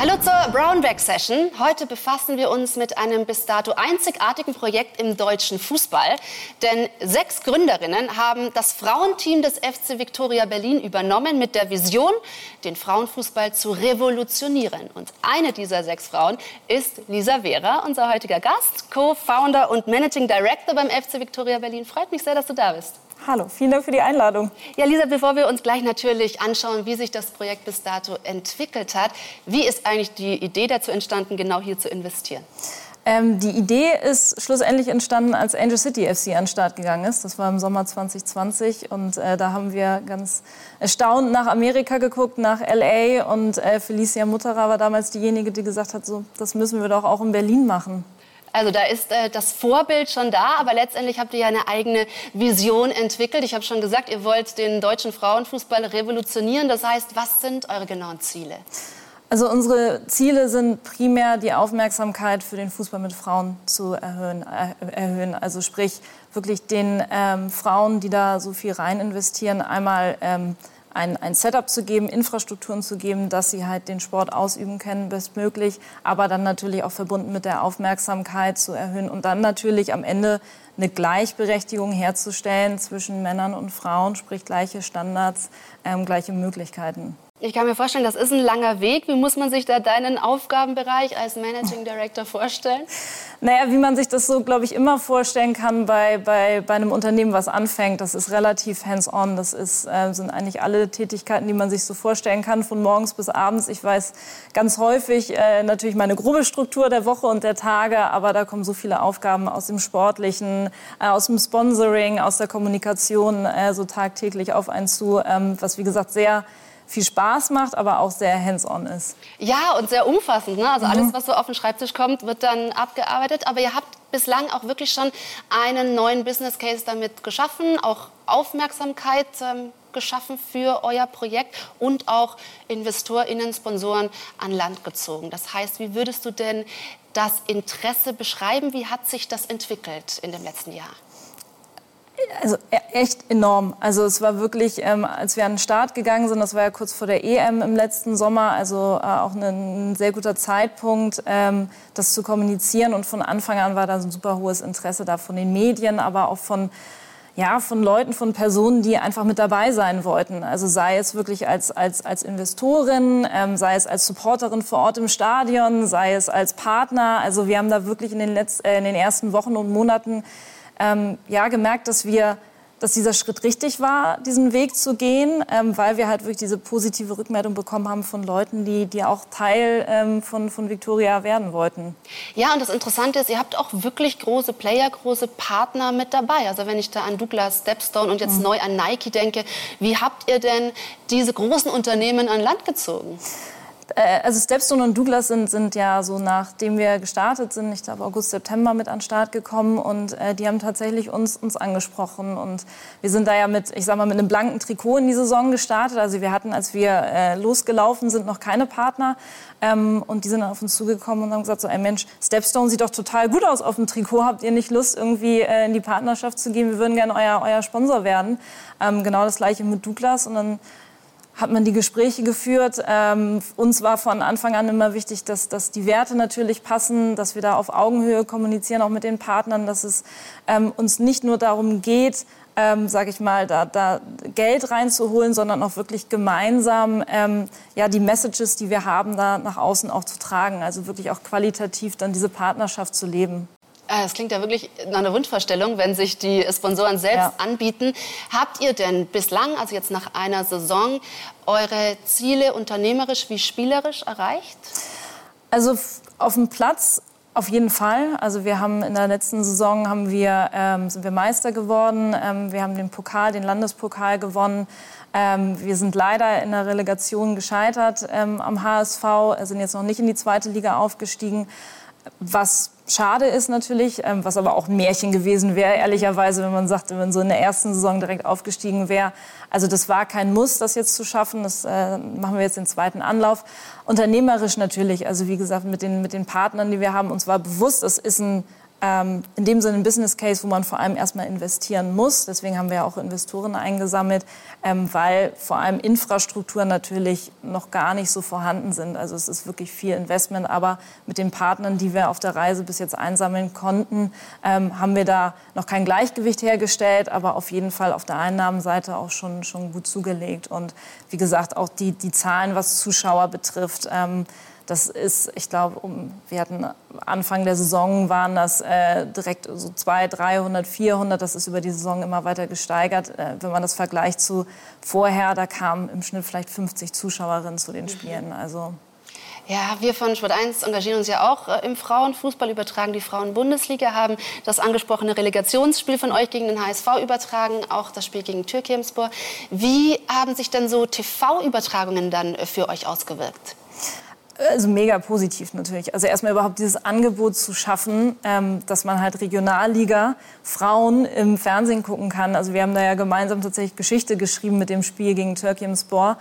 Hallo zur Brownback Session. Heute befassen wir uns mit einem bis dato einzigartigen Projekt im deutschen Fußball. Denn sechs Gründerinnen haben das Frauenteam des FC Victoria Berlin übernommen mit der Vision, den Frauenfußball zu revolutionieren. Und eine dieser sechs Frauen ist Lisa Vera, unser heutiger Gast, Co-Founder und Managing Director beim FC Victoria Berlin. Freut mich sehr, dass du da bist. Hallo, vielen Dank für die Einladung. Ja, Lisa, bevor wir uns gleich natürlich anschauen, wie sich das Projekt bis dato entwickelt hat, wie ist eigentlich die Idee dazu entstanden, genau hier zu investieren? Ähm, die Idee ist schlussendlich entstanden, als Angel City FC an den Start gegangen ist. Das war im Sommer 2020 und äh, da haben wir ganz erstaunt nach Amerika geguckt, nach LA und äh, Felicia Mutterer war damals diejenige, die gesagt hat, so, das müssen wir doch auch in Berlin machen. Also da ist äh, das Vorbild schon da, aber letztendlich habt ihr ja eine eigene Vision entwickelt. Ich habe schon gesagt, ihr wollt den deutschen Frauenfußball revolutionieren. Das heißt, was sind eure genauen Ziele? Also unsere Ziele sind primär die Aufmerksamkeit für den Fußball mit Frauen zu erhöhen. Äh, erhöhen. Also sprich wirklich den ähm, Frauen, die da so viel rein investieren, einmal ähm, ein, ein Setup zu geben, Infrastrukturen zu geben, dass sie halt den Sport ausüben können, bestmöglich, aber dann natürlich auch verbunden mit der Aufmerksamkeit zu erhöhen und dann natürlich am Ende eine Gleichberechtigung herzustellen zwischen Männern und Frauen, sprich gleiche Standards, ähm, gleiche Möglichkeiten. Ich kann mir vorstellen, das ist ein langer Weg. Wie muss man sich da deinen Aufgabenbereich als Managing Director vorstellen? Naja, wie man sich das so, glaube ich, immer vorstellen kann bei, bei, bei einem Unternehmen, was anfängt. Das ist relativ hands-on. Das ist, äh, sind eigentlich alle Tätigkeiten, die man sich so vorstellen kann, von morgens bis abends. Ich weiß ganz häufig äh, natürlich meine grobe Struktur der Woche und der Tage, aber da kommen so viele Aufgaben aus dem Sportlichen, äh, aus dem Sponsoring, aus der Kommunikation äh, so tagtäglich auf einen zu, ähm, was wie gesagt sehr viel Spaß macht, aber auch sehr hands-on ist. Ja, und sehr umfassend. Ne? Also mhm. alles, was so auf den Schreibtisch kommt, wird dann abgearbeitet. Aber ihr habt bislang auch wirklich schon einen neuen Business Case damit geschaffen, auch Aufmerksamkeit ähm, geschaffen für euer Projekt und auch InvestorInnen, Sponsoren an Land gezogen. Das heißt, wie würdest du denn das Interesse beschreiben? Wie hat sich das entwickelt in dem letzten Jahr? Also e, echt enorm. Also es war wirklich, ähm, als wir an den Start gegangen sind, das war ja kurz vor der EM im letzten Sommer, also äh, auch ein, sehr guter Zeitpunkt, ähm, das zu kommunizieren. Und von Anfang an war da so ein super hohes Interesse da von den Medien, aber auch von ja, von Leuten, von Personen, die einfach mit dabei sein wollten. Also sei es wirklich als, als, als Investorin, ähm, sei es als Supporterin vor Ort im Stadion, sei es als Partner. Also wir haben da wirklich in den, Letz-, äh, in den ersten Wochen und Monaten ähm, ja, gemerkt, dass wir dass dieser Schritt richtig war, diesen Weg zu gehen, ähm, weil wir halt wirklich diese positive Rückmeldung bekommen haben von Leuten, die, die auch Teil ähm, von, von Victoria werden wollten. Ja, und das Interessante ist, ihr habt auch wirklich große Player, große Partner mit dabei. Also wenn ich da an Douglas, Stepstone und jetzt mhm. neu an Nike denke, wie habt ihr denn diese großen Unternehmen an Land gezogen? Äh, also Stepstone und Douglas sind, sind ja so, nachdem wir gestartet sind, ich glaube August, September mit an den Start gekommen und äh, die haben tatsächlich uns, uns angesprochen und wir sind da ja mit, ich sag mal, mit einem blanken Trikot in die Saison gestartet. Also wir hatten, als wir äh, losgelaufen sind, noch keine Partner ähm, und die sind dann auf uns zugekommen und haben gesagt, so, ey Mensch, Stepstone sieht doch total gut aus auf dem Trikot, habt ihr nicht Lust, irgendwie äh, in die Partnerschaft zu gehen? Wir würden gerne euer, euer Sponsor werden. Ähm, genau das gleiche mit Douglas und dann hat man die Gespräche geführt. Ähm, uns war von Anfang an immer wichtig, dass, dass die Werte natürlich passen, dass wir da auf Augenhöhe kommunizieren, auch mit den Partnern, dass es ähm, uns nicht nur darum geht, ähm, sage ich mal, da, da Geld reinzuholen, sondern auch wirklich gemeinsam ähm, ja, die Messages, die wir haben, da nach außen auch zu tragen. Also wirklich auch qualitativ dann diese Partnerschaft zu leben. Äh, es klingt ja wirklich nach einer Wunschvorstellung, wenn sich die Sponsoren selbst ja. anbieten. Habt ihr denn bislang, also jetzt nach einer Saison, eure Ziele unternehmerisch wie spielerisch erreicht? Also auf dem Platz auf jeden Fall. Also wir haben in der letzten Saison haben wir, ähm, sind wir Meister geworden. Ähm, wir haben den Pokal, den Landespokal gewonnen. Ähm, wir sind leider in der Relegation gescheitert ähm, am HSV, sind jetzt noch nicht in die zweite Liga aufgestiegen was schade ist natürlich, ähm, was aber auch ein Märchen gewesen wäre, ehrlicherweise, wenn man sagt, wenn man so in der ersten Saison direkt aufgestiegen wäre. Also das war kein Muss, das jetzt zu schaffen. Das äh, machen wir jetzt den zweiten Anlauf. Unternehmerisch natürlich, also wie gesagt, mit den, mit den Partnern, die wir haben, uns war bewusst, es ist ein ähm, in dem Sinne ein Business Case, wo man vor allem erstmal investieren muss. Deswegen haben wir auch Investoren eingesammelt, ähm, weil vor allem Infrastrukturen natürlich noch gar nicht so vorhanden sind. Also es ist wirklich viel Investment, aber mit den Partnern, die wir auf der Reise bis jetzt einsammeln konnten, ähm, haben wir da noch kein Gleichgewicht hergestellt, aber auf jeden Fall auf der Einnahmenseite auch schon, schon gut zugelegt. Und wie gesagt, auch die, die Zahlen, was Zuschauer betrifft, ähm, das ist, ich glaube, um, wir hatten Anfang der Saison waren das äh, direkt so 200, 300, 400. Das ist über die Saison immer weiter gesteigert. Äh, wenn man das vergleicht zu vorher, da kamen im Schnitt vielleicht 50 Zuschauerinnen zu den mhm. Spielen. Also ja, wir von Sport 1 engagieren uns ja auch äh, im Frauenfußball, übertragen die Frauen-Bundesliga, haben das angesprochene Relegationsspiel von euch gegen den HSV übertragen, auch das Spiel gegen Türkimspor. Wie haben sich denn so TV-Übertragungen dann äh, für euch ausgewirkt? Also mega positiv natürlich. Also erstmal überhaupt dieses Angebot zu schaffen, ähm, dass man halt Regionalliga Frauen im Fernsehen gucken kann. Also wir haben da ja gemeinsam tatsächlich Geschichte geschrieben mit dem Spiel gegen Spor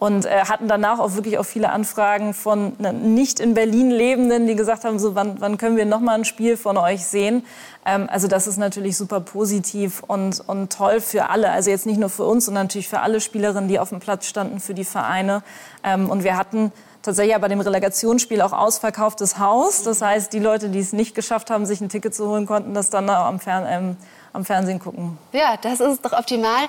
und äh, hatten danach auch wirklich auch viele Anfragen von ne, nicht in Berlin Lebenden, die gesagt haben, so wann, wann können wir noch mal ein Spiel von euch sehen? Ähm, also das ist natürlich super positiv und, und toll für alle. Also jetzt nicht nur für uns, sondern natürlich für alle Spielerinnen, die auf dem Platz standen, für die Vereine. Ähm, und wir hatten tatsächlich bei dem Relegationsspiel auch ausverkauftes Haus. Das heißt, die Leute, die es nicht geschafft haben, sich ein Ticket zu holen, konnten das dann am, Fern ähm, am Fernsehen gucken. Ja, das ist doch optimal.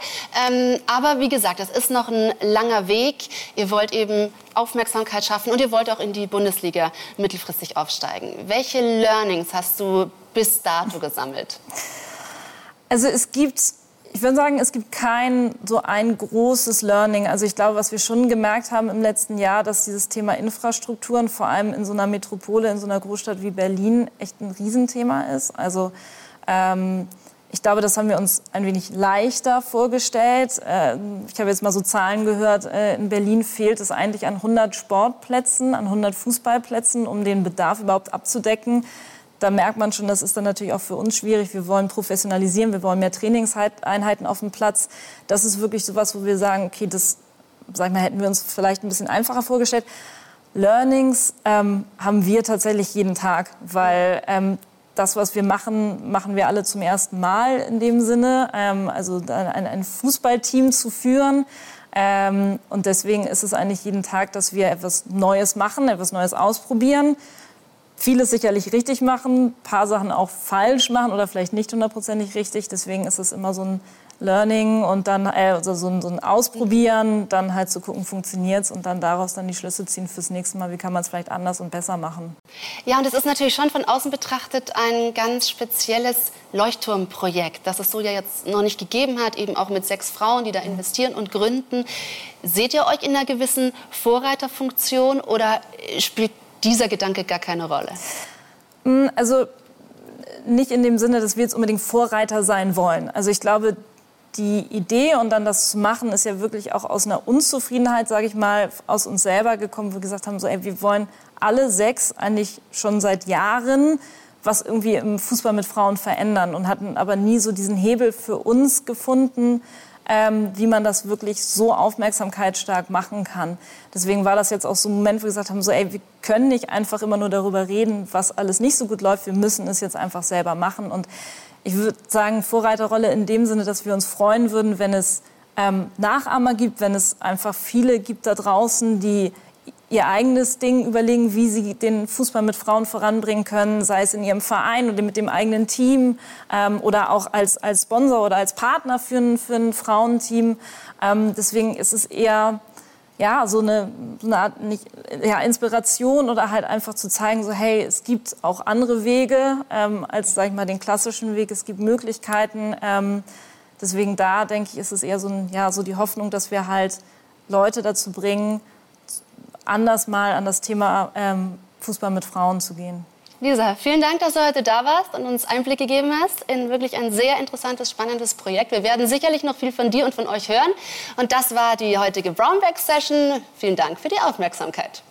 Ähm, aber wie gesagt, das ist noch ein langer Weg. Ihr wollt eben Aufmerksamkeit schaffen und ihr wollt auch in die Bundesliga mittelfristig aufsteigen. Welche Learnings hast du bis dato gesammelt? Also es gibt ich würde sagen, es gibt kein so ein großes Learning. Also ich glaube, was wir schon gemerkt haben im letzten Jahr, dass dieses Thema Infrastrukturen vor allem in so einer Metropole, in so einer Großstadt wie Berlin echt ein Riesenthema ist. Also ähm, ich glaube, das haben wir uns ein wenig leichter vorgestellt. Äh, ich habe jetzt mal so Zahlen gehört. Äh, in Berlin fehlt es eigentlich an 100 Sportplätzen, an 100 Fußballplätzen, um den Bedarf überhaupt abzudecken da merkt man schon, das ist dann natürlich auch für uns schwierig. Wir wollen professionalisieren, wir wollen mehr Trainingseinheiten auf dem Platz. Das ist wirklich so was, wo wir sagen, okay, das sag ich mal, hätten wir uns vielleicht ein bisschen einfacher vorgestellt. Learnings ähm, haben wir tatsächlich jeden Tag, weil ähm, das, was wir machen, machen wir alle zum ersten Mal in dem Sinne. Ähm, also ein, ein, Fußballteam zu führen. Ähm, und deswegen ist es eigentlich jeden Tag, dass wir etwas Neues machen, etwas Neues ausprobieren vieles sicherlich richtig machen, ein paar Sachen auch falsch machen oder vielleicht nicht hundertprozentig richtig. Deswegen ist es immer so ein Learning und dann äh, also so, ein, so ein Ausprobieren, dann halt zu gucken, funktioniert es und dann daraus dann die Schlüsse ziehen fürs nächste Mal, wie kann man es vielleicht anders und besser machen. Ja, und es ist natürlich schon von außen betrachtet ein ganz spezielles Leuchtturmprojekt, das es so ja jetzt noch nicht gegeben hat, eben auch mit sechs Frauen, die da investieren und gründen. Seht ihr euch in einer gewissen Vorreiterfunktion oder spielt dieser Gedanke gar keine Rolle? Mm, also nicht in dem Sinne, dass wir jetzt unbedingt Vorreiter sein wollen. Also ich glaube, die Idee und dann das zu machen, ist ja wirklich auch aus einer Unzufriedenheit, sage ich mal, aus uns selber gekommen, wo wir gesagt haben, so, ey, wir wollen alle sechs eigentlich schon seit Jahren was irgendwie im Fußball mit Frauen verändern und hatten aber nie so diesen Hebel für uns gefunden, ähm, wie man das wirklich so aufmerksamkeitsstark machen kann. Deswegen war das jetzt auch so ein Moment, wo wir gesagt haben, so, ey, wir können nicht einfach immer nur darüber reden, was alles nicht so gut läuft. Wir müssen es jetzt einfach selber machen. Und ich würde sagen, Vorreiterrolle in dem Sinne, dass wir uns freuen würden, wenn es ähm, Nachahmer gibt, wenn es einfach viele gibt da draußen, die ihr eigenes Ding überlegen, wie sie den Fußball mit Frauen voranbringen können, sei es in ihrem Verein oder mit dem eigenen Team ähm, oder auch als, als Sponsor oder als Partner für ein, für ein Frauenteam. Ähm, deswegen ist es eher ja, so eine, so eine Art nicht, ja, Inspiration oder halt einfach zu zeigen, so hey, es gibt auch andere Wege ähm, als, sag ich mal, den klassischen Weg. Es gibt Möglichkeiten. Ähm, deswegen da, denke ich, ist es eher so, ein, ja, so die Hoffnung, dass wir halt Leute dazu bringen, anders mal an das Thema ähm, Fußball mit Frauen zu gehen. Lisa, vielen Dank, dass du heute da warst und uns Einblick gegeben hast in wirklich ein sehr interessantes, spannendes Projekt. Wir werden sicherlich noch viel von dir und von euch hören. Und das war die heutige Brownback Session. Vielen Dank für die Aufmerksamkeit.